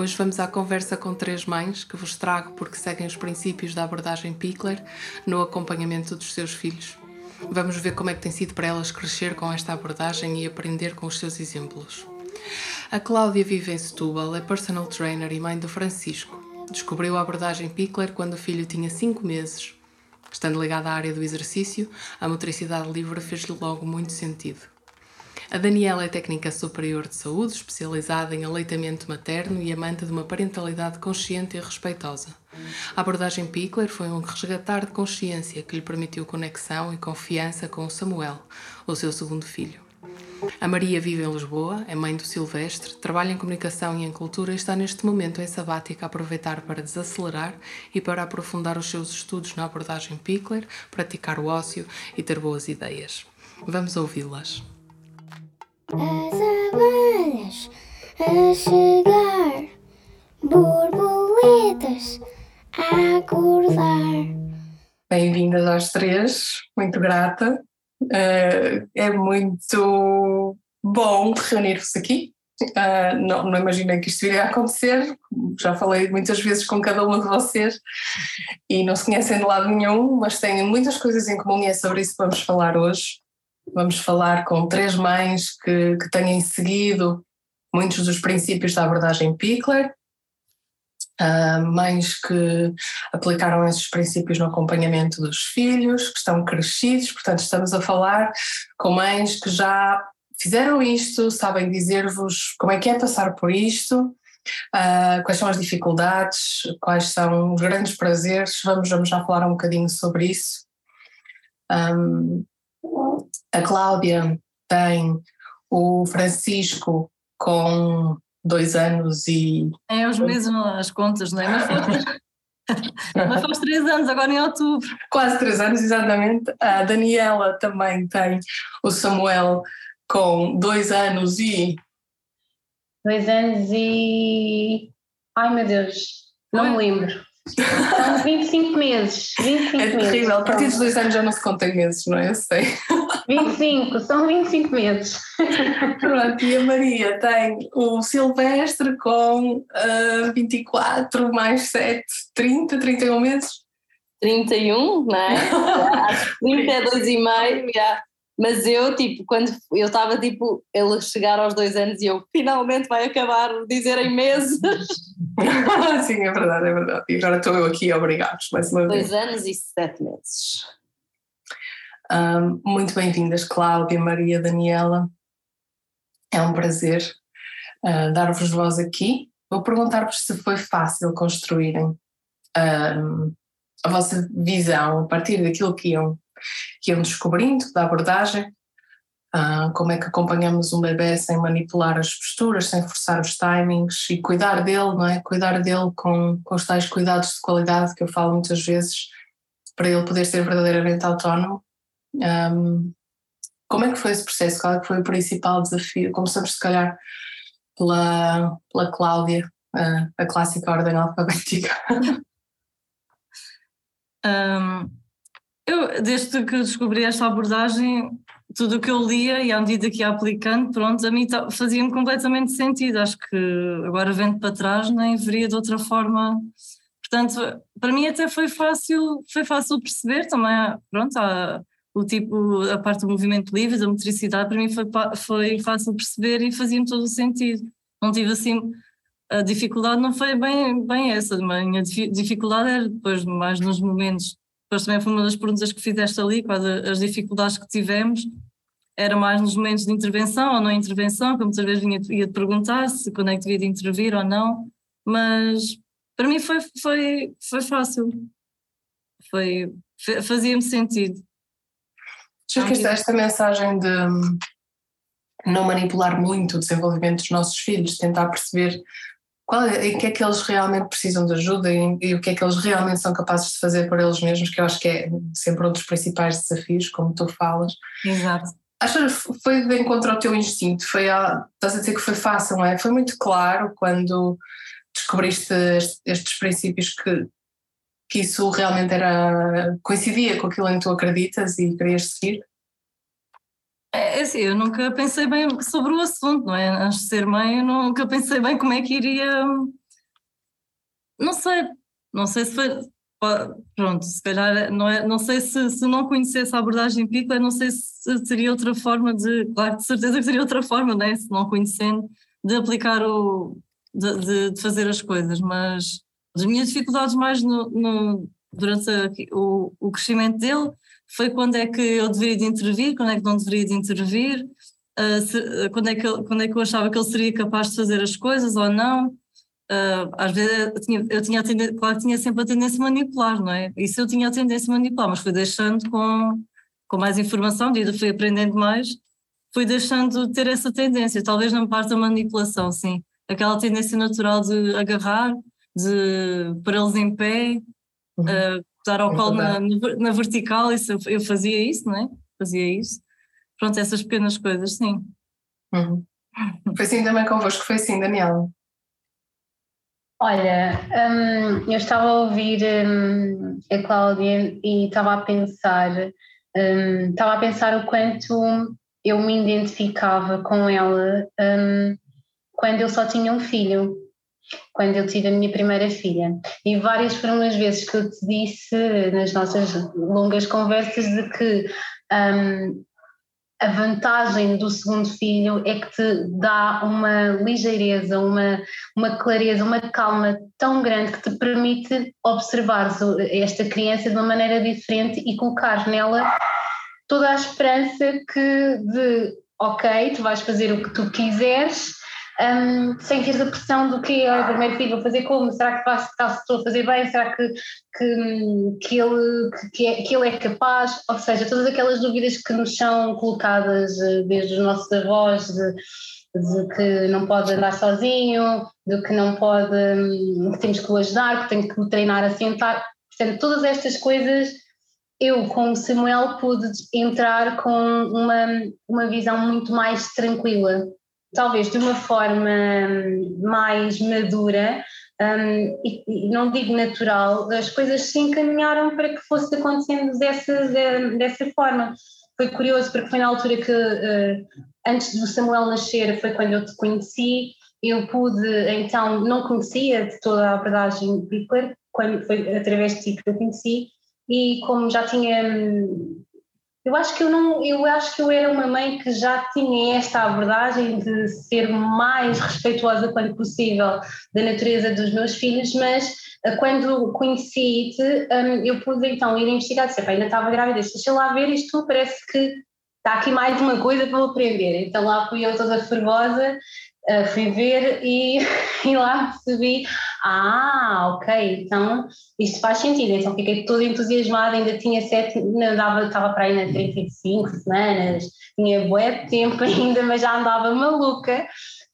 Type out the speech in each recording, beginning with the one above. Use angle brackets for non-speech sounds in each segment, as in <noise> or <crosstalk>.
Hoje vamos à conversa com três mães que vos trago porque seguem os princípios da abordagem Pickler no acompanhamento dos seus filhos. Vamos ver como é que tem sido para elas crescer com esta abordagem e aprender com os seus exemplos. A Cláudia vive em Setúbal, é personal trainer e mãe do Francisco. Descobriu a abordagem Pickler quando o filho tinha 5 meses. Estando ligada à área do exercício, a motricidade livre fez-lhe logo muito sentido. A Daniela é técnica superior de saúde, especializada em aleitamento materno e amante de uma parentalidade consciente e respeitosa. A abordagem Pickler foi um resgatar de consciência que lhe permitiu conexão e confiança com Samuel, o seu segundo filho. A Maria vive em Lisboa, é mãe do Silvestre, trabalha em comunicação e em cultura e está neste momento em sabática a aproveitar para desacelerar e para aprofundar os seus estudos na abordagem Pickler, praticar o ócio e ter boas ideias. Vamos ouvi-las. As abelhas a chegar, borboletas a acordar. Bem-vindas às três, muito grata. Uh, é muito bom reunir-vos aqui. Uh, não, não imaginei que isto iria acontecer, já falei muitas vezes com cada uma de vocês e não se conhecem de lado nenhum, mas têm muitas coisas em comum e é sobre isso que vamos falar hoje. Vamos falar com três mães que, que têm seguido muitos dos princípios da abordagem Pickler, uh, mães que aplicaram esses princípios no acompanhamento dos filhos, que estão crescidos, portanto, estamos a falar com mães que já fizeram isto, sabem dizer-vos como é que é passar por isto, uh, quais são as dificuldades, quais são os grandes prazeres, vamos, vamos já falar um bocadinho sobre isso. Um, a Cláudia tem o Francisco com dois anos e. É os meses as contas, não é? Mas foi, <laughs> mas foi três anos, agora em outubro. Quase três anos, exatamente. A Daniela também tem o Samuel com dois anos e. Dois anos e. Ai meu Deus, não me lembro. São 25 meses. 25 é terrível, a partir dos dois anos já não se conta em meses, não é? Eu sei. <laughs> 25, são 25 meses. Pronto, e a Maria tem o Silvestre com uh, 24 mais 7, 30, 31 meses. 31, não é? <laughs> Acho que 30 é 2,5, já. Mas eu, tipo, quando eu estava, tipo, ele chegar aos dois anos e eu finalmente vai acabar de dizer em meses. <laughs> Sim, é verdade, é verdade. E agora estou eu aqui a obrigar-vos mais uma vez. Dois anos e sete meses. Um, muito bem-vindas, Cláudia, Maria, Daniela. É um prazer uh, dar-vos voz aqui. Vou perguntar-vos se foi fácil construírem um, a vossa visão a partir daquilo que iam que iam descobrindo da abordagem, uh, como é que acompanhamos um bebê sem manipular as posturas, sem forçar os timings e cuidar dele, não é? Cuidar dele com, com os tais cuidados de qualidade que eu falo muitas vezes para ele poder ser verdadeiramente autónomo. Um, como é que foi esse processo? Qual é que foi o principal desafio? Começamos, se calhar, pela, pela Cláudia, uh, a clássica ordem alfabética. <laughs> Um, eu, desde que descobri esta abordagem, tudo o que eu lia e à medida que ia aplicando, pronto, a mim fazia-me completamente sentido. Acho que agora vendo para trás nem veria de outra forma. Portanto, para mim até foi fácil, foi fácil perceber também, pronto, a, o tipo, a parte do movimento livre, da motricidade, para mim foi, foi fácil perceber e fazia-me todo o sentido. Não tive assim, a dificuldade não foi bem, bem essa, a minha dificuldade era depois mais nos momentos depois também foi uma das perguntas que fizeste ali, quais as dificuldades que tivemos, era mais nos momentos de intervenção ou não intervenção, que muitas vezes vinha, ia te perguntar se quando é que devia de intervir ou não, mas para mim foi, foi, foi fácil, foi, fazia-me sentido. Já que esta mensagem de não manipular muito o desenvolvimento dos nossos filhos, tentar perceber qual é, em que é que eles realmente precisam de ajuda e, e, o que é que eles realmente são capazes de fazer por eles mesmos, que eu acho que é sempre um dos principais desafios, como tu falas. Exato. Acho que foi de encontro ao teu instinto, foi a, estás a dizer que foi fácil, não é? Foi muito claro quando descobriste estes princípios que, que isso realmente era coincidia com aquilo em que tu acreditas e querias seguir? É, é assim, eu nunca pensei bem sobre o assunto, não é? Antes de ser mãe, eu nunca pensei bem como é que iria não sei, não sei se foi. Pronto, se calhar não, é, não sei se, se não conhecesse a abordagem Pickler, não sei se seria outra forma de. Claro, de certeza que seria outra forma, né? se não conhecendo, de aplicar o. de, de fazer as coisas, mas as minhas dificuldades mais no, no durante a, o, o crescimento dele foi quando é que eu deveria de intervir, quando é que não deveria de intervir, uh, se, quando, é que eu, quando é que eu achava que ele seria capaz de fazer as coisas ou não. Uh, às vezes eu tinha, eu tinha tendência, claro que tinha sempre a tendência a manipular, não é? Isso eu tinha a tendência a manipular, mas fui deixando com, com mais informação, de fui aprendendo mais, fui deixando de ter essa tendência, talvez não parte da manipulação, sim. Aquela tendência natural de agarrar, de pôr eles em pé, uhum. uh, dar ao é colo na, na, vertical, isso, eu fazia isso, não é? Fazia isso. Pronto, essas pequenas coisas, sim. Uhum. Foi assim também convosco, foi assim, Daniela? Olha, um, eu estava a ouvir um, a Cláudia e estava a pensar, um, estava a pensar o quanto eu me identificava com ela hum, quando eu só tinha um filho, quando eu tive a minha primeira filha. E várias foram as vezes que eu te disse nas nossas longas conversas de que hum, a vantagem do segundo filho é que te dá uma ligeireza, uma, uma clareza, uma calma tão grande que te permite observar esta criança de uma maneira diferente e colocar nela toda a esperança que de ok, tu vais fazer o que tu quiseres um, sem ter a pressão do que é o primeiro filho, vou fazer como? Será que faço, estou a fazer bem? Será que, que, que, ele, que, é, que ele é capaz? Ou seja, todas aquelas dúvidas que nos são colocadas eh, desde os nossos avós, de, de que não pode andar sozinho, de que não pode, hum, que temos que o ajudar, que tem que treinar a sentar. Portanto, todas estas coisas eu, com o Samuel, pude entrar com uma, uma visão muito mais tranquila talvez de uma forma hum, mais madura, um, e, não digo natural, as coisas se encaminharam para que fosse acontecendo dessa, de, dessa forma. Foi curioso porque foi na altura que, uh, antes do Samuel nascer, foi quando eu te conheci, eu pude, então, não conhecia de toda a abordagem Pickler, quando foi através de ti que eu conheci, e como já tinha hum, eu acho que eu não, eu acho que eu era uma mãe que já tinha esta abordagem de ser mais respeituosa quanto possível da natureza dos meus filhos, mas eh, quando conheci-te, um, eu pude então ir investigar, disse, ainda estava grávida, deixa lá ver, isto parece que está aqui mais uma coisa para aprender. Então lá fui eu toda fervosa uh, fui ver e, <laughs> e lá percebi, ah, ok, então isto faz sentido. Então fiquei toda entusiasmada, ainda tinha sete, andava, estava para aí na 35 semanas, tinha bué tempo <laughs> ainda, mas já andava maluca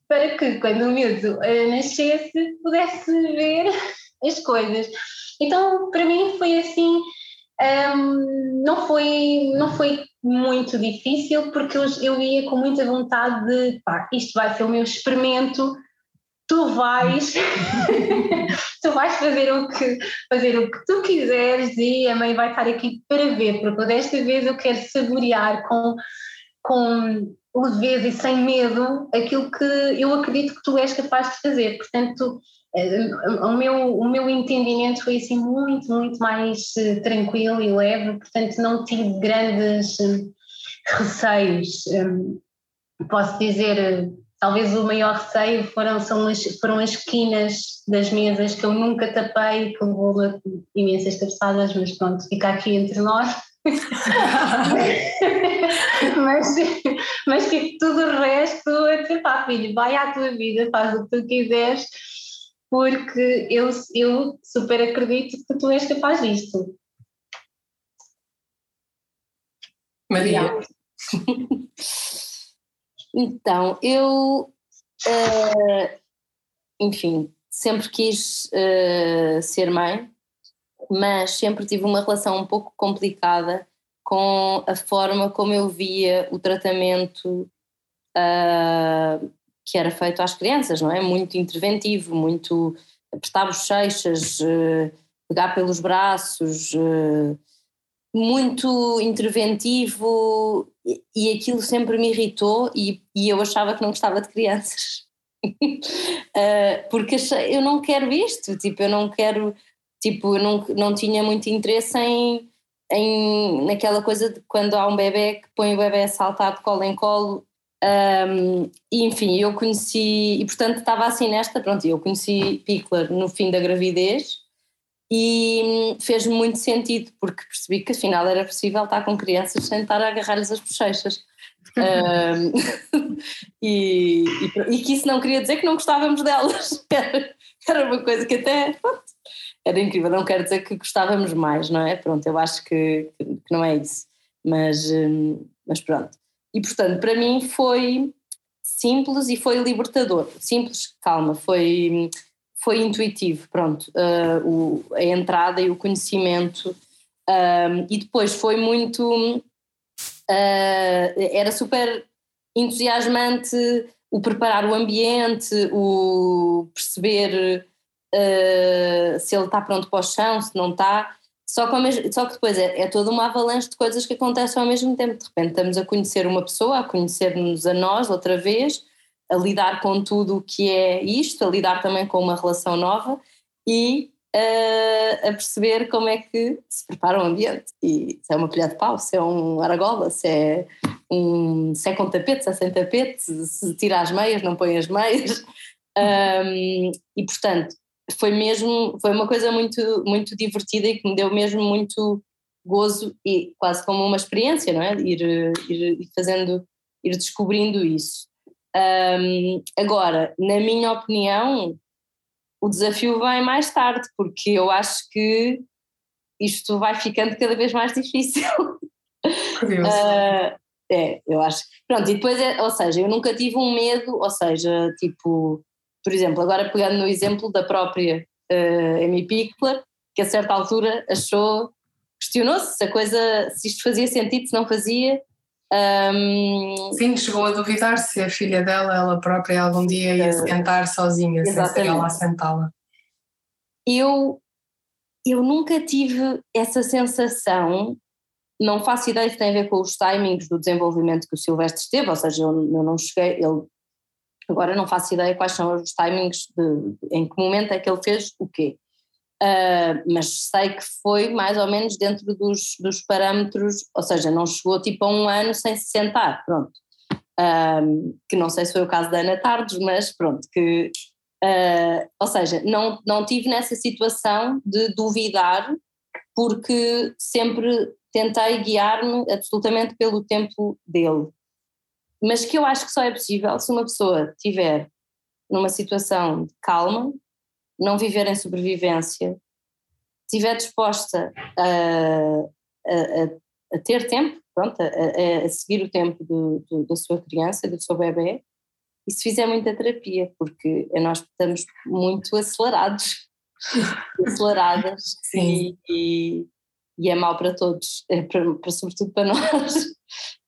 para que quando o miúdo uh, nascesse pudesse ver <laughs> as coisas. Então para mim foi assim, um, não, foi, não foi muito difícil porque eu, eu ia com muita vontade de pá, isto vai ser o meu experimento, tu vais, <laughs> tu vais fazer o, que, fazer o que tu quiseres e a mãe vai estar aqui para ver, porque desta vez eu quero saborear com, com leveza e sem medo aquilo que eu acredito que tu és capaz de fazer. Portanto, o meu, o meu entendimento foi assim muito, muito mais eh, tranquilo e leve, portanto não tive grandes eh, receios. Posso dizer, talvez o maior receio foram, são as, foram as esquinas das mesas que eu nunca tapei, que levou imensas cabeçadas, mas pronto, fica aqui entre nós. <laughs> mas, mas tipo, tudo o resto, eu disse, pá filho, vai à tua vida, faz o que tu quiseres porque eu, eu super acredito que tu és capaz disto. Maria. <laughs> então, eu, uh, enfim, sempre quis uh, ser mãe, mas sempre tive uma relação um pouco complicada com a forma como eu via o tratamento uh, que era feito às crianças, não é? Muito interventivo, muito apertar bochechas, eh, pegar pelos braços, eh, muito interventivo e aquilo sempre me irritou e, e eu achava que não gostava de crianças. uh, <laughs> porque eu não quero isto, tipo, eu não quero, tipo, eu não, não tinha muito interesse em, em naquela coisa de quando há um bebê que põe o bebê a saltar de colo em colo um, e enfim, eu conheci, e portanto estava assim nesta, pronto, eu conheci Pickler no fim da gravidez e fez-me muito sentido, porque percebi que afinal era possível estar com crianças sem estar a agarrar-lhes as bochechas. um, <laughs> e, e, e, que isso não queria dizer que não gostávamos delas, <laughs> era, era uma coisa que até pronto, era incrível. Não quero dizer que gostávamos mais, não é? Pronto, eu acho que, que não é isso, mas, mas pronto. E portanto, para mim foi simples e foi libertador. Simples, calma, foi, foi intuitivo, pronto. Uh, o, a entrada e o conhecimento. Um, e depois foi muito. Uh, era super entusiasmante o preparar o ambiente, o perceber uh, se ele está pronto para o chão, se não está. Só que, só que depois é, é toda uma avalanche de coisas que acontecem ao mesmo tempo. De repente estamos a conhecer uma pessoa, a conhecer-nos a nós outra vez, a lidar com tudo o que é isto, a lidar também com uma relação nova e uh, a perceber como é que se prepara o ambiente. E se é uma colher de pau, se é um aragola, se é, um, se é com tapete, se é sem tapete, se tira as meias, não põe as meias. <laughs> Um, e portanto, foi mesmo, foi uma coisa muito, muito divertida e que me deu mesmo muito gozo e quase como uma experiência, não é? Ir, ir, ir fazendo, ir descobrindo isso. Um, agora, na minha opinião, o desafio vem mais tarde, porque eu acho que isto vai ficando cada vez mais difícil. uh, <laughs> é, eu acho. Pronto, e depois, é, ou seja, eu nunca tive um medo, ou seja, tipo, por exemplo, agora pegando no exemplo da própria uh, Amy Pickler, que a certa altura achou, questionou-se se a coisa, se isto fazia sentido, se não fazia. Um, Sim, chegou a duvidar se a filha dela, ela própria, algum dia ia uh, sentar sozinha, exatamente. sem ser ela a sentá-la. Eu, eu nunca tive essa sensação, não faço ideia se tem a ver com os timings do desenvolvimento que o Silvestre esteve, ou seja, eu, eu não cheguei, ele Agora não faço ideia quais são os timings, de, em que momento é que ele fez o quê. Uh, mas sei que foi mais ou menos dentro dos, dos parâmetros, ou seja, não chegou tipo a um ano sem se sentar, pronto. Uh, que não sei se foi o caso da Ana Tardes, mas pronto, que, uh, ou seja, não, não tive nessa situação de duvidar, porque sempre tentei guiar-me absolutamente pelo tempo dele mas que eu acho que só é possível se uma pessoa tiver numa situação de calma, não viver em sobrevivência, estiver disposta a, a, a, ter tempo, pronto, a, a seguir o tempo do, do, da sua criança, do seu bebê, e se fizer muita terapia, porque nós estamos muito acelerados, <laughs> aceleradas, e, e, e, é mau para todos, é para, para, sobretudo para nós.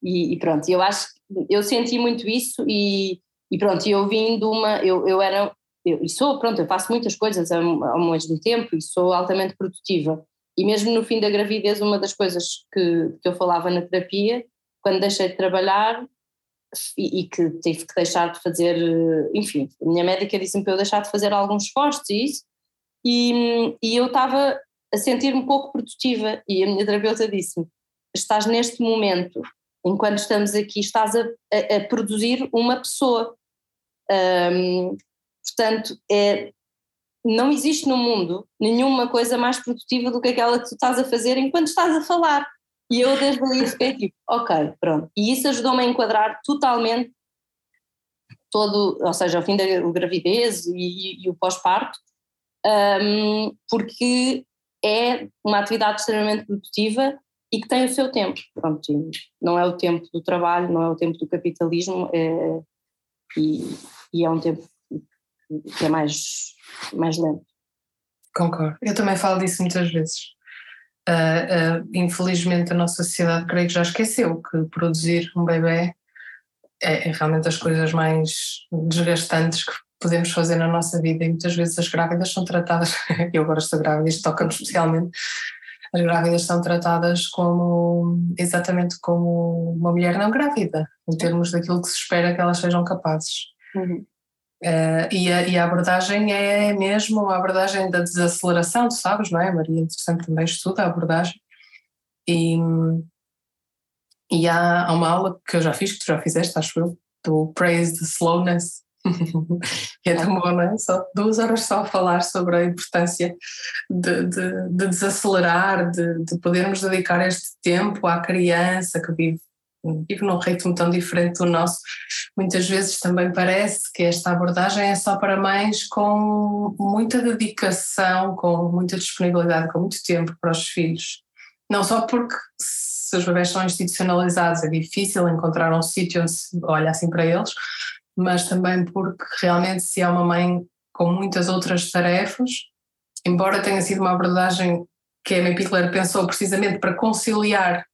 E, e, pronto, eu acho eu senti muito isso e, e pronto, eu vim de uma, eu, eu era, eu, e sou, pronto, eu faço muitas coisas ao, ao mesmo tempo e sou altamente produtiva. E mesmo no fim da gravidez, uma das coisas que, que eu falava na terapia, quando deixei de trabalhar e, e que tive que deixar de fazer, enfim, a minha médica disse-me para eu deixar de fazer alguns esforços e isso, e, e eu estava a sentir-me pouco produtiva e a minha terapeuta disse-me, estás neste momento enquanto estamos aqui, estás a, a, a produzir uma pessoa. Um, portanto, é, não existe no mundo nenhuma coisa mais produtiva do que aquela que tu estás a fazer enquanto estás a falar. E eu desde ali fiquei tipo, ok, pronto. E isso ajudou-me a enquadrar totalmente todo, ou seja, o fim da gravidez e, e o pós-parto, um, porque é uma atividade extremamente produtiva e que tem o seu tempo. Pronto, não é o tempo do trabalho, não é o tempo do capitalismo, é, e, e, é um tempo que é mais, mais lento. Concordo. Eu também falo disso muitas vezes. Uh, uh, infelizmente a nossa sociedade creio que já esqueceu que produzir um bebê é, é, realmente as coisas mais desgastantes que podemos fazer na nossa vida e muitas vezes as grávidas são tratadas, <laughs> eu agora estou grávida, isto toca-me especialmente, as grávidas são tratadas como exatamente como uma mulher não grávida, em termos daquilo que se espera que elas sejam capazes. Uhum. Uh, e, a, e, a, abordagem é mesmo a abordagem da desaceleração, tu sabes, não é? A Maria, interessante, também estuda a abordagem. E, e há, há, uma aula que eu já fiz, que tu já fizeste, acho eu, do Praise the Slowness, <laughs> é tão bom, não é? Só duas horas só a falar sobre a importância de, de, de desacelerar, de, de podermos dedicar este tempo à criança que vive vive num ritmo tão diferente do nosso, muitas vezes também parece que esta abordagem é só para mães com muita dedicação, com muita disponibilidade, com muito tempo para os filhos. Não só porque se os bebés são institucionalizados é difícil encontrar um sítio onde se olha assim para eles, mas também porque realmente se é uma mãe com muitas outras tarefas, embora tenha sido uma abordagem que a Amy Pickler pensou precisamente para conciliar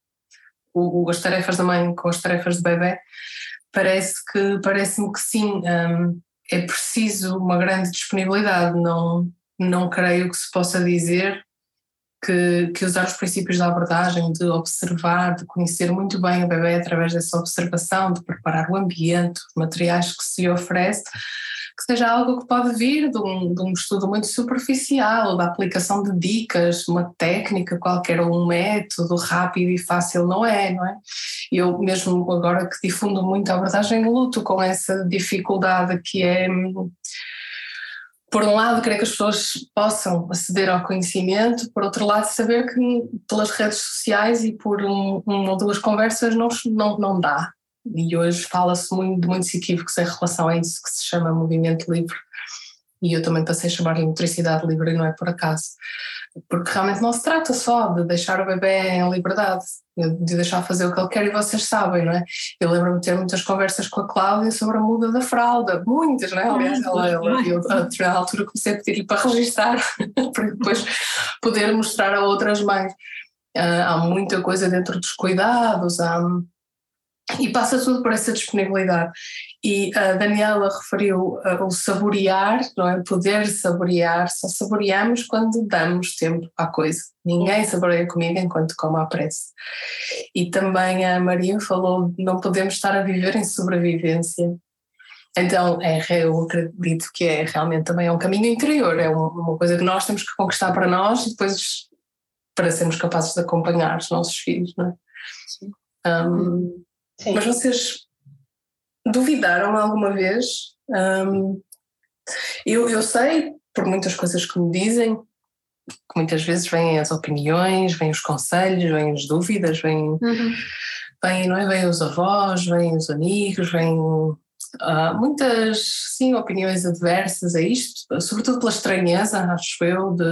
o, as tarefas da mãe com as tarefas do bebê, parece que parece-me que sim, um, é preciso uma grande disponibilidade, não, não creio que se possa dizer que, que, usar os princípios da abordagem, de observar, de conhecer muito bem o bebê através dessa observação, de preparar o ambiente, os materiais que se oferece, que seja algo que pode vir de um, de um estudo muito superficial, da aplicação de dicas, uma técnica qualquer ou um método rápido e fácil, não é, não é? Eu mesmo agora que difundo muito a abordagem, luto com essa dificuldade que é por um lado, querer que as pessoas possam aceder ao conhecimento, por outro lado, saber que pelas redes sociais e por um, uma ou duas conversas não, não, não dá. E hoje fala-se muito de muitos equívocos em relação a isso que se chama movimento livre. E eu também passei a chamar-lhe motricidade livre e não é por acaso. Porque realmente não se trata só de deixar o bebê em liberdade, de deixar fazer o que ele quer e vocês sabem, não é? Eu lembro-me de ter muitas conversas com a Cláudia sobre a muda da fralda, muitas, não é? Aliás, ela, ela, eu a determinada altura comecei a pedir-lhe para registar, <laughs> para depois poder mostrar a outras mães. Uh, há muita coisa dentro dos cuidados, há e passa tudo por essa disponibilidade. E a Daniela referiu uh, o saborear, não é? Poder saborear, só saboreamos quando damos tempo à coisa. Ninguém saboreia comida enquanto come à pressa. E também a Maria falou não podemos estar a viver em sobrevivência. Então, é, eu acredito que é realmente também é um caminho interior, é uma coisa que nós temos que conquistar para nós e depois para sermos capazes de acompanhar os nossos filhos, não é? Sim. Um, Sim. Mas vocês duvidaram alguma vez? Um, eu, eu sei, por muitas coisas que me dizem, que muitas vezes vêm as opiniões, vêm os conselhos, vêm as dúvidas, vêm, uhum. vêm, não é? vêm os avós, vêm os amigos, vêm uh, muitas sim, opiniões adversas a isto, sobretudo pela estranheza, acho eu, de,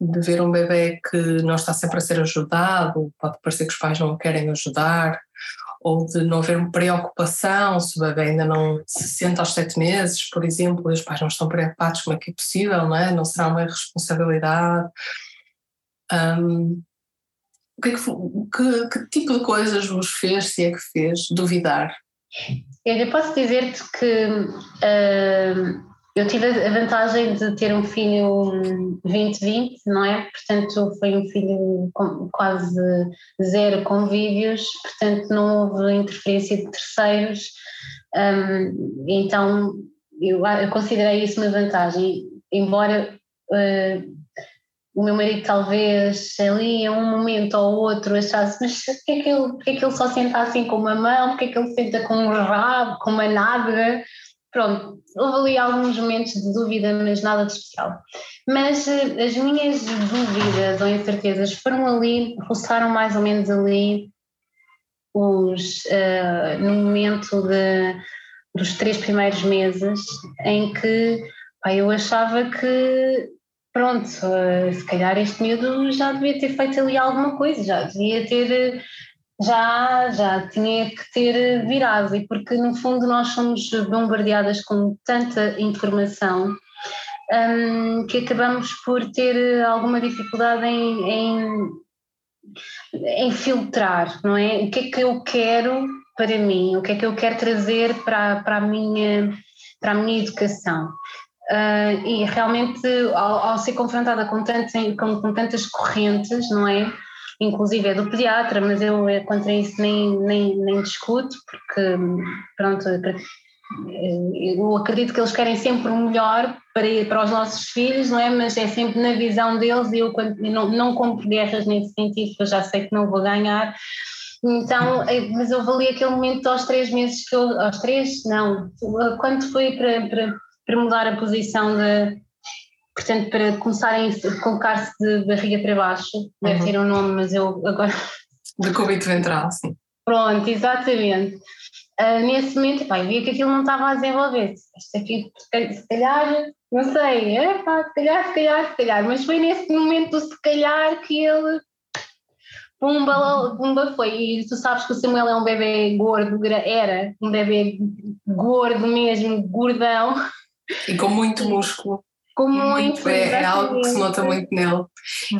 de ver um bebê que não está sempre a ser ajudado, pode parecer que os pais não o querem ajudar, ou de não haver preocupação se o bebê ainda não se sente aos sete meses, por exemplo, e os pais não estão preocupados como é que é possível, não é? Não será uma irresponsabilidade. Um, o que, é que, que, que, tipo de coisas vos fez, se é que fez, duvidar? Eu posso dizer-te que uh, eu tive a vantagem de ter um filho 20-20, não é? Portanto, foi um filho quase zero convívios, portanto, não houve interferência de terceiros. Um, então, eu, eu, considerei isso uma vantagem, embora uh, o meu marido talvez ali em um momento ou outro achasse, mas porquê é que ele, é que ele só senta assim com uma mão, porquê é que ele senta com um rabo, com uma nádega? Pronto, houve ali alguns momentos de dúvida, mas nada de especial. Mas eh, as minhas dúvidas ou incertezas foram ali, roçaram mais ou menos ali os, uh, no momento de, dos três primeiros meses, em que pá, eu achava que, pronto, uh, se calhar este miúdo já devia ter feito ali alguma coisa, já devia ter já, já tinha que ter virado, e porque no fundo nós somos bombardeadas com tanta informação um, que acabamos por ter alguma dificuldade em, em, em, filtrar, não é? O que é que eu quero para mim, o que é que eu quero trazer para, para, a, minha, para a minha educação. Uh, e realmente, ao, ao, ser confrontada com, tantos, com, com tantas correntes, não é? Inclusive é do pediatra, mas eu contra isso nem, nem, nem discuto, porque pronto, eu acredito que eles querem sempre o melhor para, para os nossos filhos, não é? Mas é sempre na visão deles e eu, não, não compro guerras nesse sentido, eu já sei que não vou ganhar. Então, é, mas eu ali aquele momento aos três meses que eu, aos três, não, quando foi para, para, para mudar a posição de, portanto, para começarem a colocar-se de barriga para baixo, deve uhum. ter um nome, mas eu agora... <laughs> De cúbito ventral, sim. Pronto, exatamente. Uh, nesse momento, pá, eu via que aquilo não estava a desenvolver. Isto aqui, se calhar, não sei, é, pá, se calhar, se calhar, se calhar, mas foi nesse momento do se calhar que ele. Pumba, pumba foi. E tu sabes que o Samuel é um bebê gordo, era um bebê gordo mesmo, gordão. E com muito músculo. Com muito, muito é, é, algo que se nota muito nele.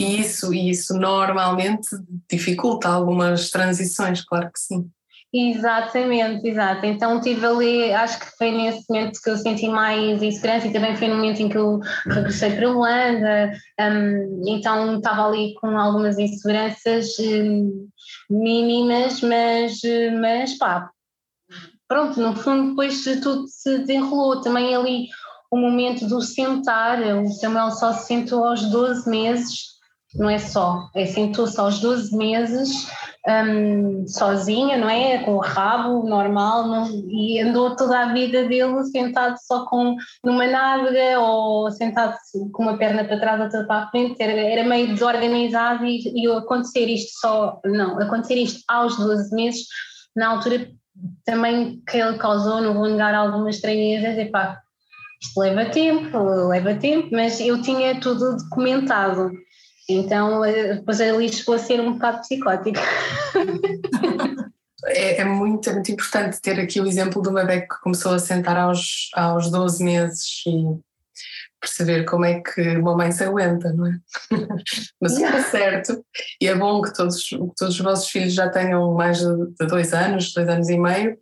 E isso, isso normalmente dificulta algumas transições, claro que sim. Exatamente, exato. Então tive ali, acho que foi nesse momento que eu senti mais insegurança e também foi no momento em que eu regressei para a Holanda, um, então estava ali com algumas inseguranças um, mínimas, mas, mas pá, pronto, no fundo depois tudo se desenrolou. Também ali o momento do sentar, o Samuel só se sentou aos 12 meses, não é só, é sentou-se aos 12 meses um, sozinha, não é? Com o rabo normal não, e andou toda a vida dele sentado só com numa nádega ou sentado com uma perna para trás, outra para a frente, era, era meio desorganizado e, e acontecer isto só, não, acontecer isto aos 12 meses, na altura também que ele causou, não vou negar algumas estranhezas, e pá, isto leva tempo, leva tempo, mas eu tinha tudo documentado. Então, eh, depois ali chegou a ser um bocado psicótico. É, é, muito, é muito importante ter aqui o exemplo do bebê que começou a sentar aos, aos 12 meses e perceber como é que uma mãe se aguenta, não é? <laughs> Mas é certo, e é bom que todos, que todos os vossos filhos já tenham mais de dois anos, dois anos e meio,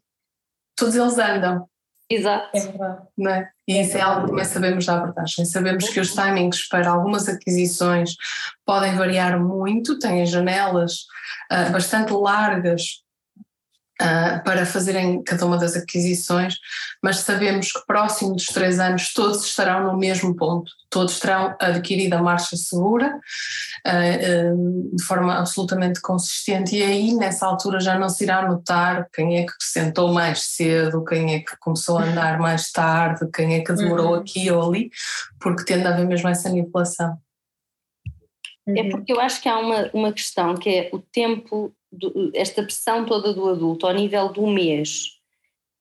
todos eles andam. Exato. É verdade. Não é? E isso é algo que também sabemos da abordagem. Sabemos que os timings para algumas aquisições podem variar muito, têm janelas uh, bastante largas uh, para fazerem cada uma das aquisições, mas sabemos que próximo dos três anos todos estarão no mesmo ponto, todos terão adquirido a marcha segura uh, uh, de forma absolutamente consistente e aí nessa altura já não se irá notar quem é que sentou mais cedo, quem é que começou a andar mais tarde, quem é que demorou uhum. aqui ou ali, porque tende a haver mesmo essa nivelação. É porque eu acho que há uma, uma questão que é o tempo do, esta pressão toda do adulto ao nível do mês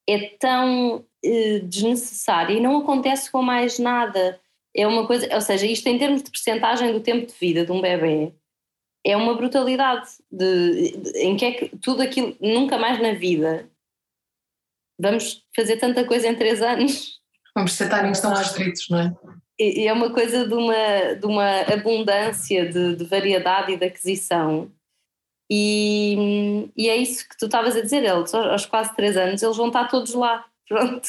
é tão eh, desnecessária e não acontece com mais nada. É uma coisa, ou seja, isto em termos de percentagem do tempo de vida de um bebê é uma brutalidade de, de, em que é que tudo aquilo, nunca mais na vida vamos fazer tanta coisa em três anos. Vamos ser timings tão restritos, não é? E é uma coisa de uma, de uma abundância de, de variedade e de aquisição e, e é isso que tu estavas a dizer, eles aos quase três anos eles vão estar todos lá, <laughs> pronto.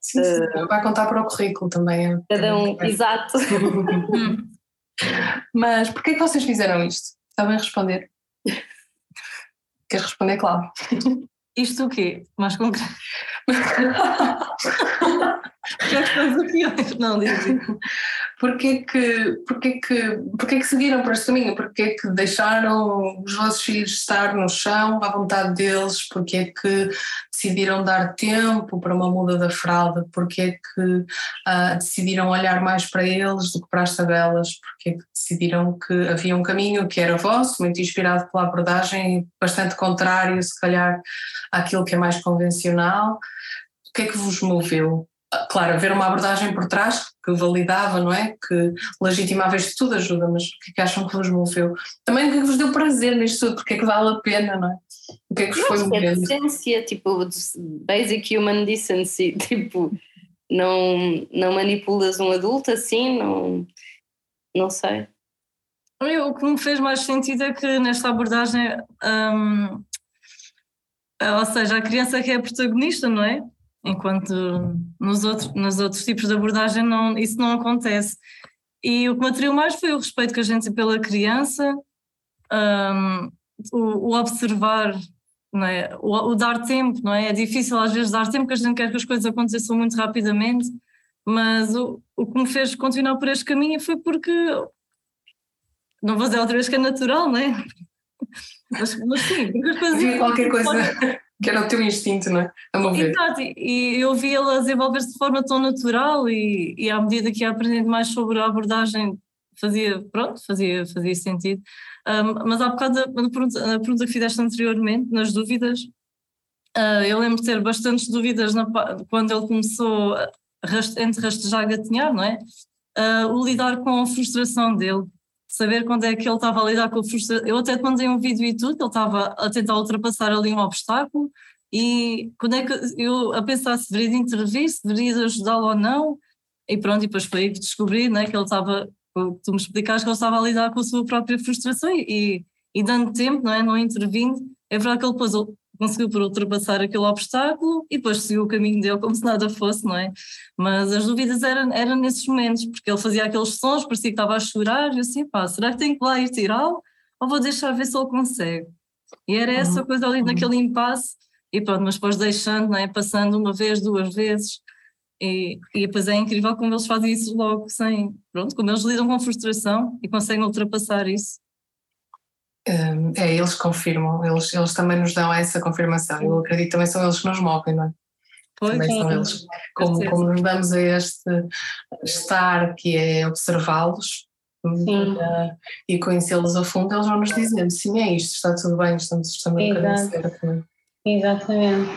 Sim, sim. Uh, vai contar para o currículo também. É. Cada um, também. exato. <laughs> Mas porquê que vocês fizeram isto? Sabem responder? Queres responder, Cláudio? Isto o quê? Mais concreto. <laughs> Não, diz Porquê que, porquê, que, porquê que seguiram por este caminho? Porquê que deixaram os vossos filhos estar no chão à vontade deles? Porquê que decidiram dar tempo para uma muda da fralda? Porquê que uh, decidiram olhar mais para eles do que para as tabelas? Porquê que decidiram que havia um caminho que era vosso, muito inspirado pela abordagem, bastante contrário, se calhar, àquilo que é mais convencional? O que é que vos moveu? Claro, haver uma abordagem por trás que validava, não é? Que legitimava isto tudo ajuda, mas o que é que acham que vos moveu? Também o que é que vos deu prazer nisto tudo? Porque é que vale a pena, não é? O que é que vos foi é movendo? decência, tipo, basic human decency, <laughs> tipo, não, não manipulas um adulto assim, não, não sei. O que me fez mais sentido é que nesta abordagem, hum, ou seja, a criança que é a protagonista, não é? Enquanto nos outros, nos outros tipos de abordagem não, isso não acontece. E o que me atraiu mais foi o respeito que a gente tem pela criança, um, o, o, observar não é? O, o, dar tempo, não é? É difícil às vezes dar tempo, porque a gente quer que as coisas aconteçam muito rapidamente, mas o, o que me fez continuar por este caminho foi porque, não vou dizer outra vez que é natural, não é? <laughs> Mas, mas sim, porque as coisas. Havia qualquer coisa que era o teu instinto, não é? A mover. Exato, e eu vi ela desenvolver-se de forma tão natural e, e à medida que ia aprendendo mais sobre a abordagem fazia, pronto, fazia, fazia sentido. Um, mas há bocado pergunta, na pergunta que fizeste anteriormente, nas dúvidas, uh, eu lembro de ter bastantes dúvidas na, quando ele começou, a, entre rastejar e gatinhar, não é? Uh, o lidar com a frustração dele, saber quando é que ele estava a lidar com a frustração. Eu até te mandei um vídeo e tudo, ele estava a tentar ultrapassar ali um obstáculo, e quando é que eu a pensar se deveria intervir, se deveria ajudá-lo ou não, e pronto, e depois foi aí que descobri né, que ele estava tu me explicaste que ele estava a lidar com a sua própria frustração e, e dando tempo, não é? Não intervindo, é verdade que ele depois conseguiu por ultrapassar aquele obstáculo e depois seguiu o caminho dele como se nada fosse, não é? Mas as dúvidas eram, eram nesses momentos, porque ele fazia aqueles sons, parecia que estava a chorar, e eu assim, pá, será que tenho que lá ir tirá-lo ou vou deixar ver se ele consegue? E era essa uhum. coisa ali uhum. naquele impasse, e pronto, mas depois deixando, não é? Passando uma vez, duas vezes, e, e depois é incrível como eles fazem isso logo, sem, pronto, como eles lidam com frustração e conseguem ultrapassar isso. Hum, é, eles confirmam, eles, eles também nos dão essa confirmação. Eu acredito também são eles que nos movem, não é? Pois, também sim, são eles. Como, como nos damos a este estar que é observá-los uh, e conhecê-los a fundo, eles vão nos dizendo: sim, é isto, está tudo bem, estamos também a agradecer. Exatamente.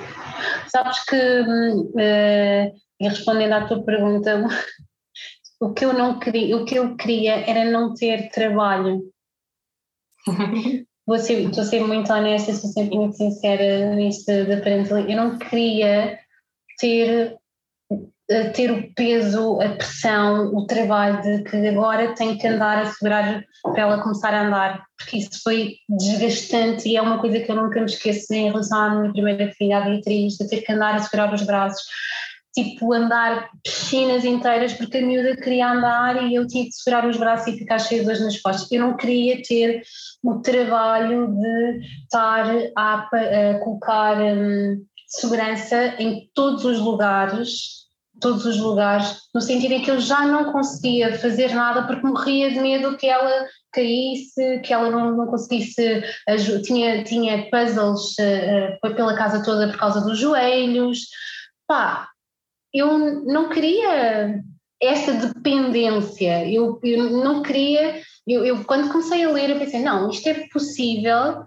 Sabes que uh, respondendo à tua pergunta, <laughs> o que eu não queria, o que eu queria era não ter trabalho. <laughs> Vou ser, estou a ser muito honesta, sou sempre muito sincera nisto da parentalidade. Eu não queria ter, eh, ter o peso, a pressão, o trabalho de que agora tenho que andar a segurar para ela começar a andar, porque isso foi desgastante e é uma coisa que eu nunca me esqueço em relação à minha primeira filha, a Beatriz, de ter que andar a segurar os braços tipo andar piscinas inteiras porque a miúda queria andar e eu tinha que segurar os braços e ficar cheia de dores nas costas. Eu não queria ter o trabalho de estar a, a colocar hum, segurança em todos os lugares, todos os lugares, no sentido em que eu já não conseguia fazer nada porque morria de medo que ela caísse, que ela não, não conseguisse, tinha, tinha puzzles uh, pela casa toda por causa dos joelhos, pá, eu não queria essa dependência, eu, eu não queria, eu, eu, quando comecei a ler eu pensei, não, isto é possível,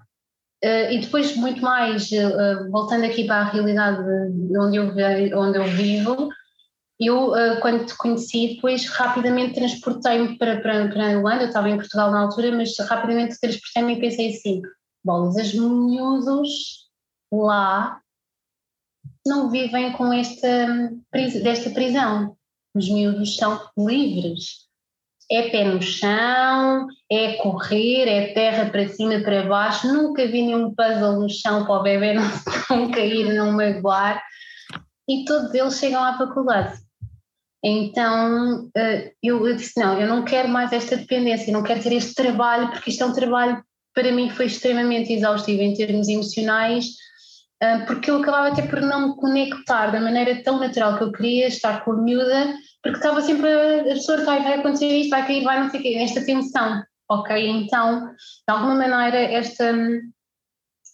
uh, e depois muito mais, uh, voltando aqui para a realidade de onde eu, onde eu vivo, eu uh, quando te conheci depois rapidamente transportei-me para, para, para a Irlanda, eu estava em Portugal na altura, mas rapidamente transportei-me e pensei assim, bolas, as miúdos lá não vivem com esta desta prisão. Os miúdos são livres. É pé no chão, é correr, é terra para cima, para baixo. Nunca vi nenhum puzzle no chão para o bebê não, <laughs> não cair, não magoar. E todos eles chegam à faculdade. Então eh, eu disse: não, eu não quero mais esta dependência, não quero ter este trabalho, porque isto é um trabalho para mim foi extremamente exaustivo em termos emocionais porque eu acabava até por não me conectar da maneira tão natural que eu queria estar com a miúda, porque estava sempre a pessoa vai, vai acontecer isto, vai cair, vai não sei o quê, esta tensão, ok? Então, de alguma maneira, esta,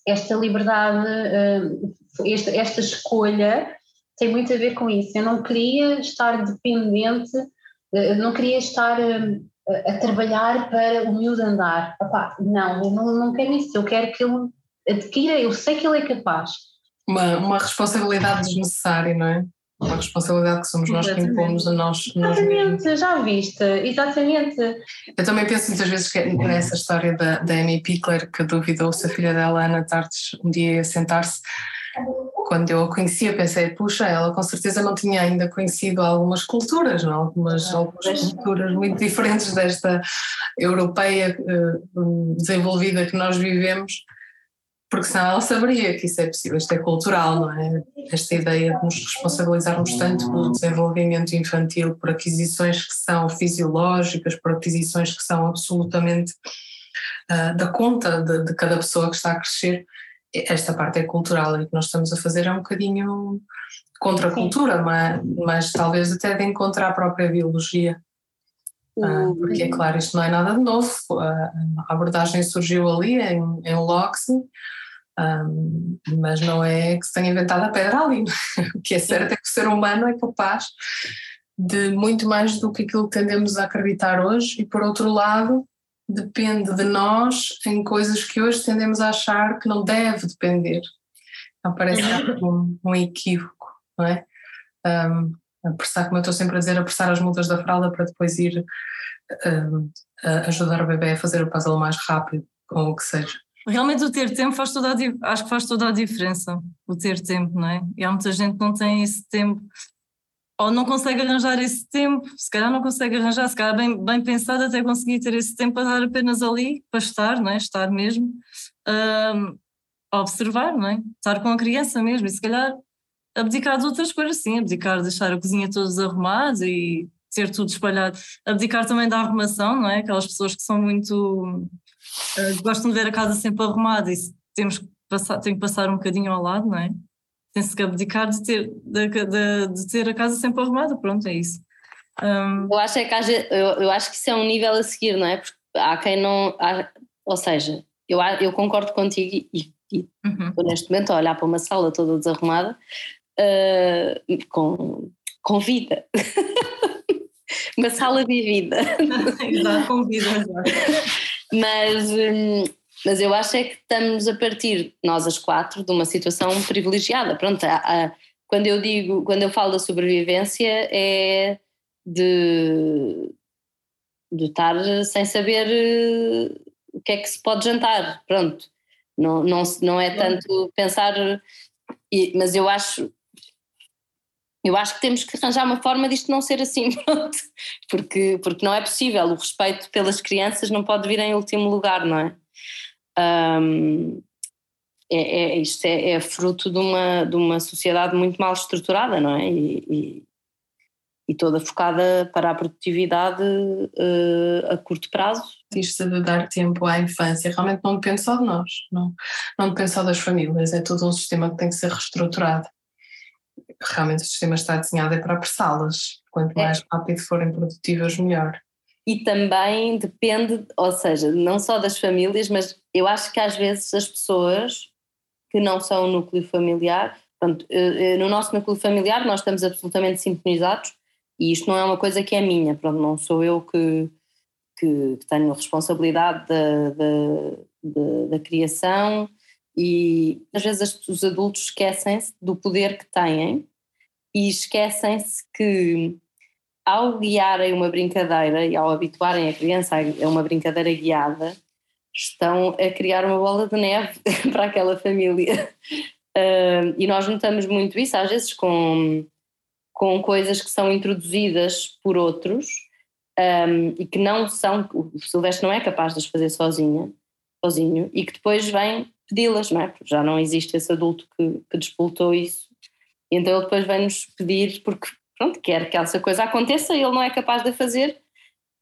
esta liberdade, ah, esta, esta escolha tem muito a ver com isso. Eu não queria estar dependente, ah, não queria estar a, a trabalhar para o miúdo andar. Epá, não, eu não, não quero isso, eu quero que ele adquira, eu sei que ele é capaz. Uma, uma responsabilidade desnecessária, não é? Uma responsabilidade que somos nós exatamente. que impomos a nós. Exatamente, nós já viste, exatamente. Eu também penso muitas vezes que nessa história da, da Amy Pickler, que duvidou se a filha dela, Ana Tartes, um dia ia sentar-se. Quando eu a conhecia, pensei, puxa, ela com certeza não tinha ainda conhecido algumas culturas, não? Algumas, algumas culturas muito diferentes desta europeia uh, desenvolvida que nós vivemos porque senão ela saberia que isso é possível, isto é cultural, não é? Esta ideia de nos responsabilizarmos tanto pelo desenvolvimento infantil, por aquisições que são fisiológicas, por aquisições que são absolutamente uh, da conta de, de, cada pessoa que está a crescer, esta parte é cultural e o que nós estamos a fazer é um bocadinho contra a cultura, mas, mas talvez até de encontrar a própria biologia. Uh, porque é claro, isto não é nada de novo, a abordagem surgiu ali em, em um, mas não é que se tenha inventado a pedra ali. <laughs> o que é certo é que o ser humano é capaz de muito mais do que aquilo que tendemos a acreditar hoje, e por outro lado, depende de nós em coisas que hoje tendemos a achar que não deve depender. Então parece uhum. um, um equívoco, não é? Um, apressar, como eu estou sempre a dizer, apressar as mudas da fralda para depois ir um, ajudar o bebê a fazer o puzzle mais rápido, ou o que seja. Realmente o ter tempo faz toda a, acho que faz toda a diferença, o ter tempo, não é? E há muita gente que não tem esse tempo, ou não consegue arranjar esse tempo, se calhar não consegue arranjar, se calhar bem, bem pensado até conseguir ter esse tempo para estar apenas ali, para estar, não é? Estar mesmo, um, observar, não é? Estar com a criança mesmo, e se calhar abdicar de outras coisas, sim, abdicar de deixar a cozinha toda desarrumada e ter tudo espalhado, abdicar também da arrumação, não é? Aquelas pessoas que são muito. Uh, gostam de ver a casa sempre arrumada e temos que passar, tem que passar um bocadinho ao lado, não é? Tem-se que abdicar de ter, de, de, de, ter a casa sempre arrumada, pronto, é isso. Um... Eu, acho é que, eu, eu acho que isso é um nível a seguir, não é? Porque há quem não. Há, ou seja, eu, eu concordo contigo e, e uhum. neste momento a olhar para uma sala toda desarrumada uh, com, com vida. <laughs> uma sala vivida. <laughs> exato, com vida, exato. Mas, hum, mas eu acho é que estamos a partir, nós as quatro, de uma situação privilegiada. Pronto, a, a, quando eu digo, quando eu falo da sobrevivência é de, de estar sem saber eh, o que é que se pode jantar, pronto. Não, não, não é tanto pensar, mas eu acho eu acho que temos que arranjar uma forma disto não ser assim, <laughs> pronto, porque, porque não é possível, o respeito pelas crianças não pode vir em último lugar, não é? Um, é, é, isto é, é, fruto de uma, de uma sociedade muito mal estruturada, não é? E, e, e toda focada para a produtividade uh, a curto prazo. Isto de dar tempo à infância realmente não depende só de nós, não, não depende só das famílias, é todo um sistema que tem que ser reestruturado realmente o sistema está desenhado é para apressá-las. Quanto é. mais é. rápido forem produtivas, melhor. E também depende, ou seja, não só das famílias, mas eu acho que às vezes as pessoas que não são o núcleo familiar, pronto, eh, eh, no nosso núcleo familiar nós estamos absolutamente sintonizados e isto não é uma coisa que é minha, pronto, não sou eu que, que, que tenho responsabilidade da, da, da, da criação e às vezes os adultos esquecem-se do poder que têm e esquecem-se que ao guiarem uma brincadeira e ao habituarem a criança a uma brincadeira guiada, estão a criar uma bola de neve <laughs> para aquela família. <laughs> Uh, e nós notamos muito isso, às vezes com, com coisas que são introduzidas por outros um, e que não são, o Silvestre não é capaz de as fazer sozinha, sozinho, e que depois vem pedi-las, não é? Porque já não existe esse adulto que, que despoltou isso então ele depois vem-nos pedir, porque pronto, quer que essa coisa aconteça, ele não é capaz de fazer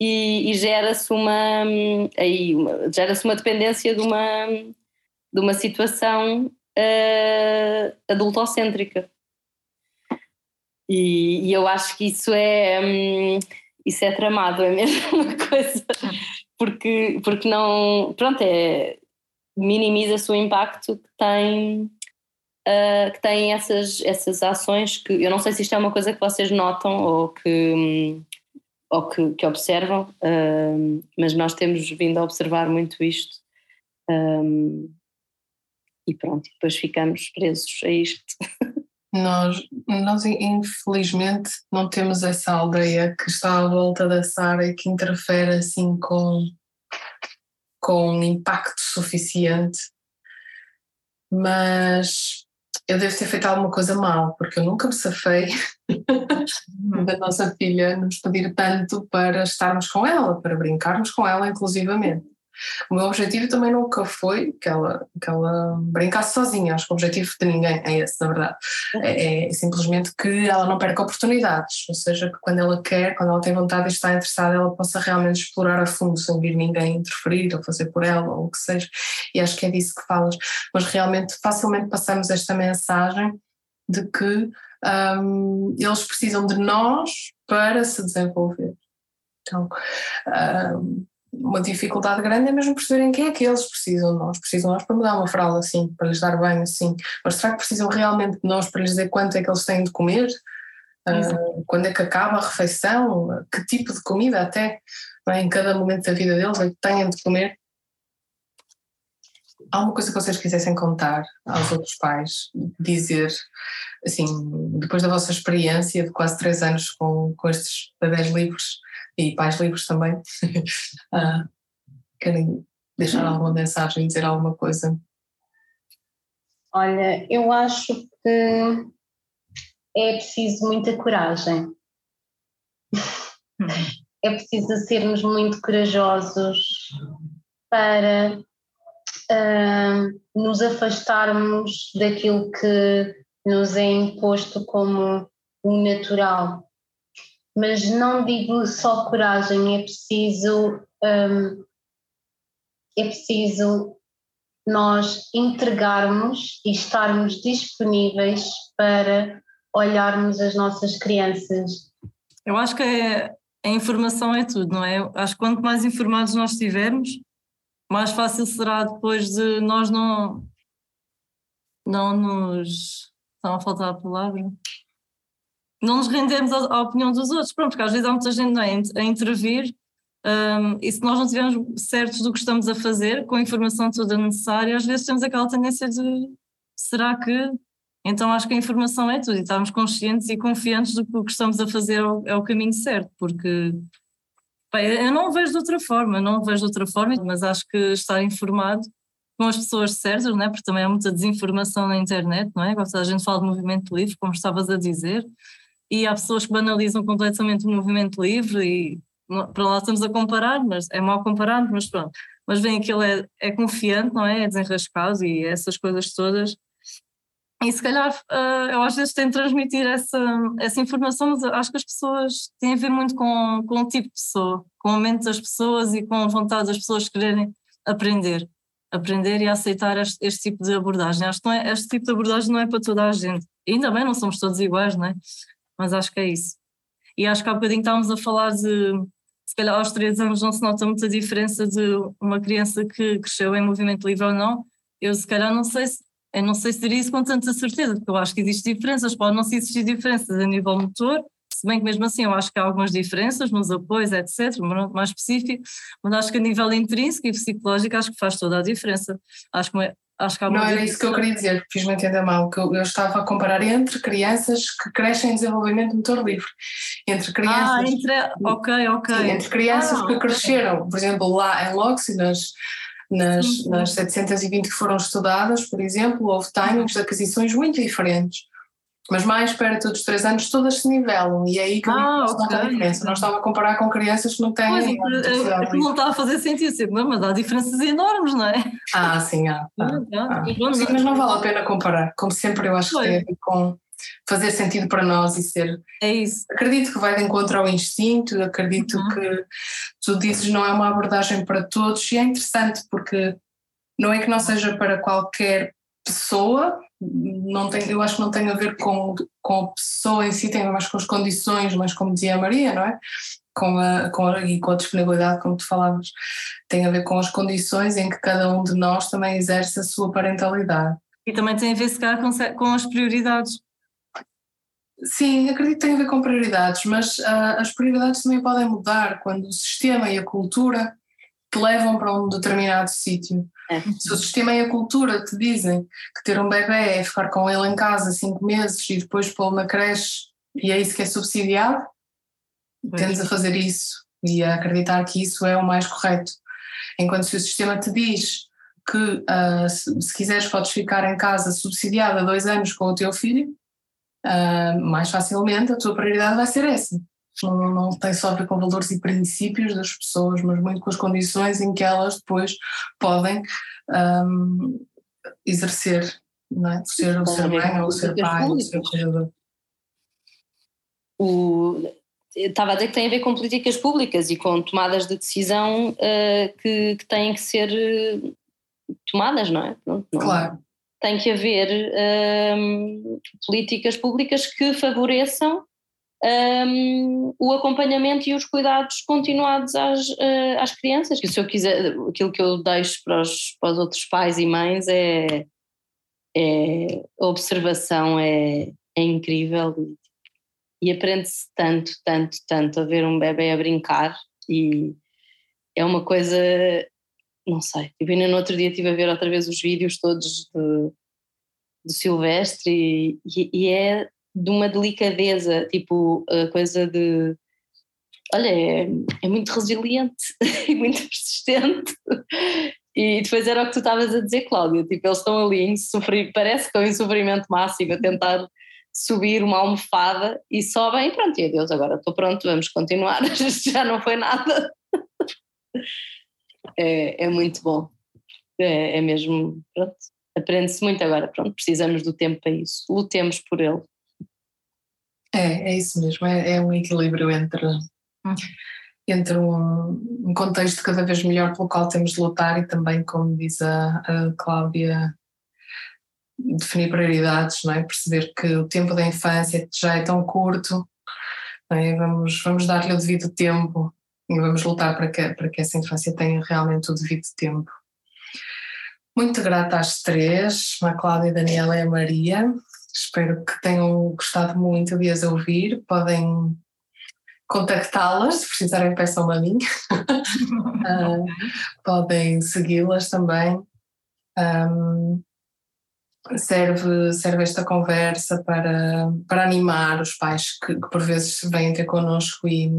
e, e gera-se uma, aí, gera-se uma dependência de uma, de uma situação uh, adultocêntrica. E, e, eu acho que isso é, um, isso é tramado, é mesmo <laughs> uma coisa, porque, porque não, pronto, é, minimiza-se o impacto que tem uh, que têm essas, essas ações que eu não sei se isto é uma coisa que vocês notam ou que, ou que, que observam, uh, mas nós temos vindo a observar muito isto. Um, e pronto, depois ficamos presos a isto. <laughs> Nós, nós, infelizmente, não temos essa aldeia que está à volta da Sara e que interfere assim com, com impacto suficiente. Mas eu devo ter feito alguma coisa mal, porque eu nunca me safei uhum. da nossa filha nos pedir tanto para estarmos com ela, para brincarmos com ela inclusivamente. O meu objetivo também nunca foi que ela, que ela brincasse sozinha, acho que o objetivo de ninguém é esse, na verdade. É, é simplesmente que ela não perca oportunidades, ou seja, que quando ela quer, quando ela tem vontade e está interessada, ela possa realmente explorar a fundo, sem ouvir ninguém interferir ou fazer por ela ou o que seja. E acho que é disso que falas. Mas realmente, facilmente passamos esta mensagem de que um, eles precisam de nós para se desenvolver. Então, um, uma dificuldade grande é mesmo perceberem quem é que eles precisam de nós. Precisam de nós para mudar uma fralda assim, para lhes dar banho assim. Mas será que precisam realmente de nós para lhes dizer quanto é que eles têm de comer? Uh, quando é que acaba a refeição? Que tipo de comida até é? em cada momento da vida deles é que têm de comer? Há uma coisa que vocês quisessem contar aos outros pais, dizer, assim, depois da vossa experiência de quase três anos com, com estes bebés livres, e pais livres também. uh, <laughs> querem deixar alguma mensagem, dizer alguma coisa? Olha, eu acho que é preciso muita coragem. é preciso sermos muito corajosos para uh, nos afastarmos daquilo que nos é imposto como o natural mas não digo só coragem, é preciso, um, é preciso nós entregarmos e estarmos disponíveis para olharmos as nossas crianças. Eu acho que a informação é tudo, não é? acho que quanto mais informados nós estivermos, mais fácil será depois de nós não, não nos. Estão a faltar a palavra? Não nos rendemos à, à, opinião dos outros, pronto, porque às vezes há muita gente não é, a intervir um, e se nós não estivermos certos do que estamos a fazer, com a informação toda necessária, às vezes temos aquela tendência de será que? Então acho que a informação é tudo e estarmos conscientes e confiantes do que o que estamos a fazer é o, é o caminho certo, porque bem, eu não o vejo de outra forma, não o vejo de outra forma, mas acho que estar informado com as pessoas certas, não é? porque também há muita desinformação na internet, não é? Gosto a gente fala de movimento livre, como estavas a dizer, e há pessoas que banalizam completamente o movimento livre e para lá estamos a comparar, mas é mal comparado, mas pronto. Mas vem que ele é, é confiante, não é? É desenrascado e essas coisas todas. E se calhar uh, eu às vezes tento transmitir essa, essa informação, mas acho que as pessoas têm a ver muito com, com o tipo de pessoa, com o momento das pessoas e com a vontade das pessoas quererem aprender. Aprender e aceitar este, este tipo de abordagem. Acho que é, este tipo de abordagem não é para toda a gente. E ainda bem, não somos todos iguais, não é? Mas acho que é isso. E acho que há bocadinho estávamos a falar de, se calhar aos três anos não se nota muita diferença de uma criança que cresceu em movimento livre ou não. Eu se calhar não sei se, eu não sei se diria isso com tanta certeza, porque eu acho que existem diferenças, pode não existir diferenças a nível motor, se bem que mesmo assim eu acho que há algumas diferenças nos apoios, etc., mais específico, mas acho que a nível intrínseco e psicológico acho que faz toda a diferença. Acho que Acho que há Não era isso que eu queria dizer, fiz-me entender mal, que eu, eu, estava a comparar entre crianças que crescem em desenvolvimento motor livre, entre crianças... Ah, entre... ok, ok. Sim, entre crianças ah, que cresceram, por exemplo, lá em Loxi, nas, nas, nas 720 que foram estudadas, por exemplo, houve timings de aquisições muito diferentes mas mais perto dos três anos todas se nivelam e é aí que ah, okay. a diferença. Nós estávamos a comparar com crianças que não têm. Pois, é, não está a fazer sentido, sempre, mas há diferenças enormes, não é? Ah, sim, há. há, há. Sim, mas não vale a pena comparar. Como sempre, eu acho que tem a ver com fazer sentido para nós e ser. É isso. Acredito que vai de encontro ao instinto, acredito uhum. que tu dizes não é uma abordagem para todos e é interessante porque não é que não seja para qualquer pessoa, não tem, eu acho que não tem a ver com, com a pessoa em si, tem mais com as condições, mas como dizia a Maria, não é? Com a, com a, e com a disponibilidade, como tu falavas, tem a ver com as condições em que cada um de nós também exerce a sua parentalidade. E também tem a ver, se calhar, com, com as prioridades. Sim, acredito que tem a ver com prioridades, mas uh, as prioridades também podem mudar quando o sistema e a cultura te levam para um determinado sítio. É. Se o sistema e a cultura te dizem que ter um bebê é ficar com ele em casa cinco meses e depois pô-lo na creche e é isso que é subsidiado, tendes a fazer isso e a acreditar que isso é o mais correto. Enquanto se o sistema te diz que uh, se, se, quiseres podes ficar em casa subsidiada dois anos com o teu filho, uh, mais facilmente a tua prioridade vai ser essa. Não, não tem só a ver com valores e princípios das pessoas, mas muito com as condições em que elas depois podem um, exercer, não é? ser o ser mãe ou o ser pai, ou ser cuidador. O, estava a dizer que tem a ver com políticas públicas e com tomadas de decisão uh, que, que, têm que ser uh, tomadas, não é? Não, não, claro. Tem que haver um, políticas públicas que favoreçam um, o acompanhamento e os cuidados continuados às, uh, às crianças. Que se eu quiser, aquilo que eu deixo para os, para os outros pais e mães é, é a observação é, é incrível e, e aprende-se tanto, tanto, tanto a ver um bebê a brincar e é uma coisa, não sei, tipo, ainda no outro dia estive a ver outra vez os vídeos todos do, do Silvestre e, e é de uma delicadeza, tipo a coisa de olha, é, é muito resiliente <laughs> e muito persistente. E depois era o que tu estavas a dizer, Cláudia, tipo, eles estão ali em sofrer, parece que estão em sofrimento máximo, a tentar subir uma almofada e sobem e pronto, e adeus, agora estou pronto, vamos continuar, <laughs> já não foi nada. É, é muito bom, é, é mesmo, pronto, aprende-se muito agora, pronto, precisamos do tempo para isso, lutemos por ele. É, é isso mesmo, é, é um equilíbrio entre, entre um, um, contexto cada vez melhor pelo qual temos de lutar e também, como diz a, a Cláudia, definir prioridades, não é? perceber que o tempo da infância já é tão curto, é? vamos, vamos dar-lhe o devido tempo e vamos lutar para que, para que essa infância tenha realmente o devido tempo. Muito grata às três, a Cláudia, a Daniela e a Maria. Espero que tenham gostado muito de as ouvir. Podem contactá-las, se precisarem, peçam-me a mim. uh, <laughs> podem segui-las também. Um, serve, serve esta conversa para, para animar os pais que, que por vezes vêm ter connosco e,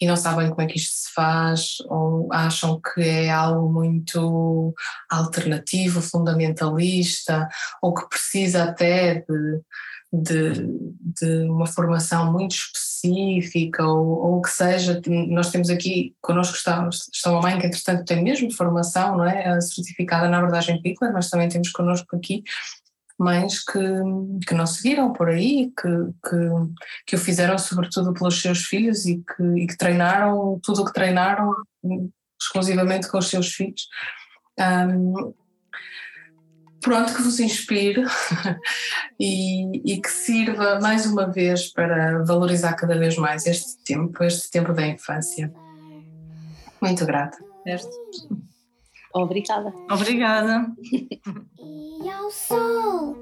e não sabem como é que isto se faz ou acham que é algo muito alternativo, fundamentalista ou que precisa até de, de, de uma formação muito específica ou, o que seja. Nós temos aqui, connosco está, está uma mãe que entretanto tem mesmo formação, não é? certificada na abordagem Pickler, mas também temos connosco aqui mães que, que não seguiram por aí, que, que, que o fizeram sobretudo pelos seus filhos e que, e que treinaram tudo o que treinaram exclusivamente com os seus filhos. Um, pronto, que vos inspire <laughs> e, e, que sirva mais uma vez para valorizar cada vez mais este tempo, este tempo da infância. Muito grata. Obrigada. Obrigada. e ao sol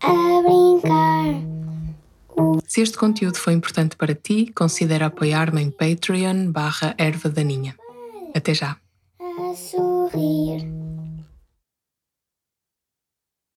a brincar. Se este conteúdo foi importante para ti, considera apoiar-me em Patreon barra Erva Daninha. Até já. A sorrir.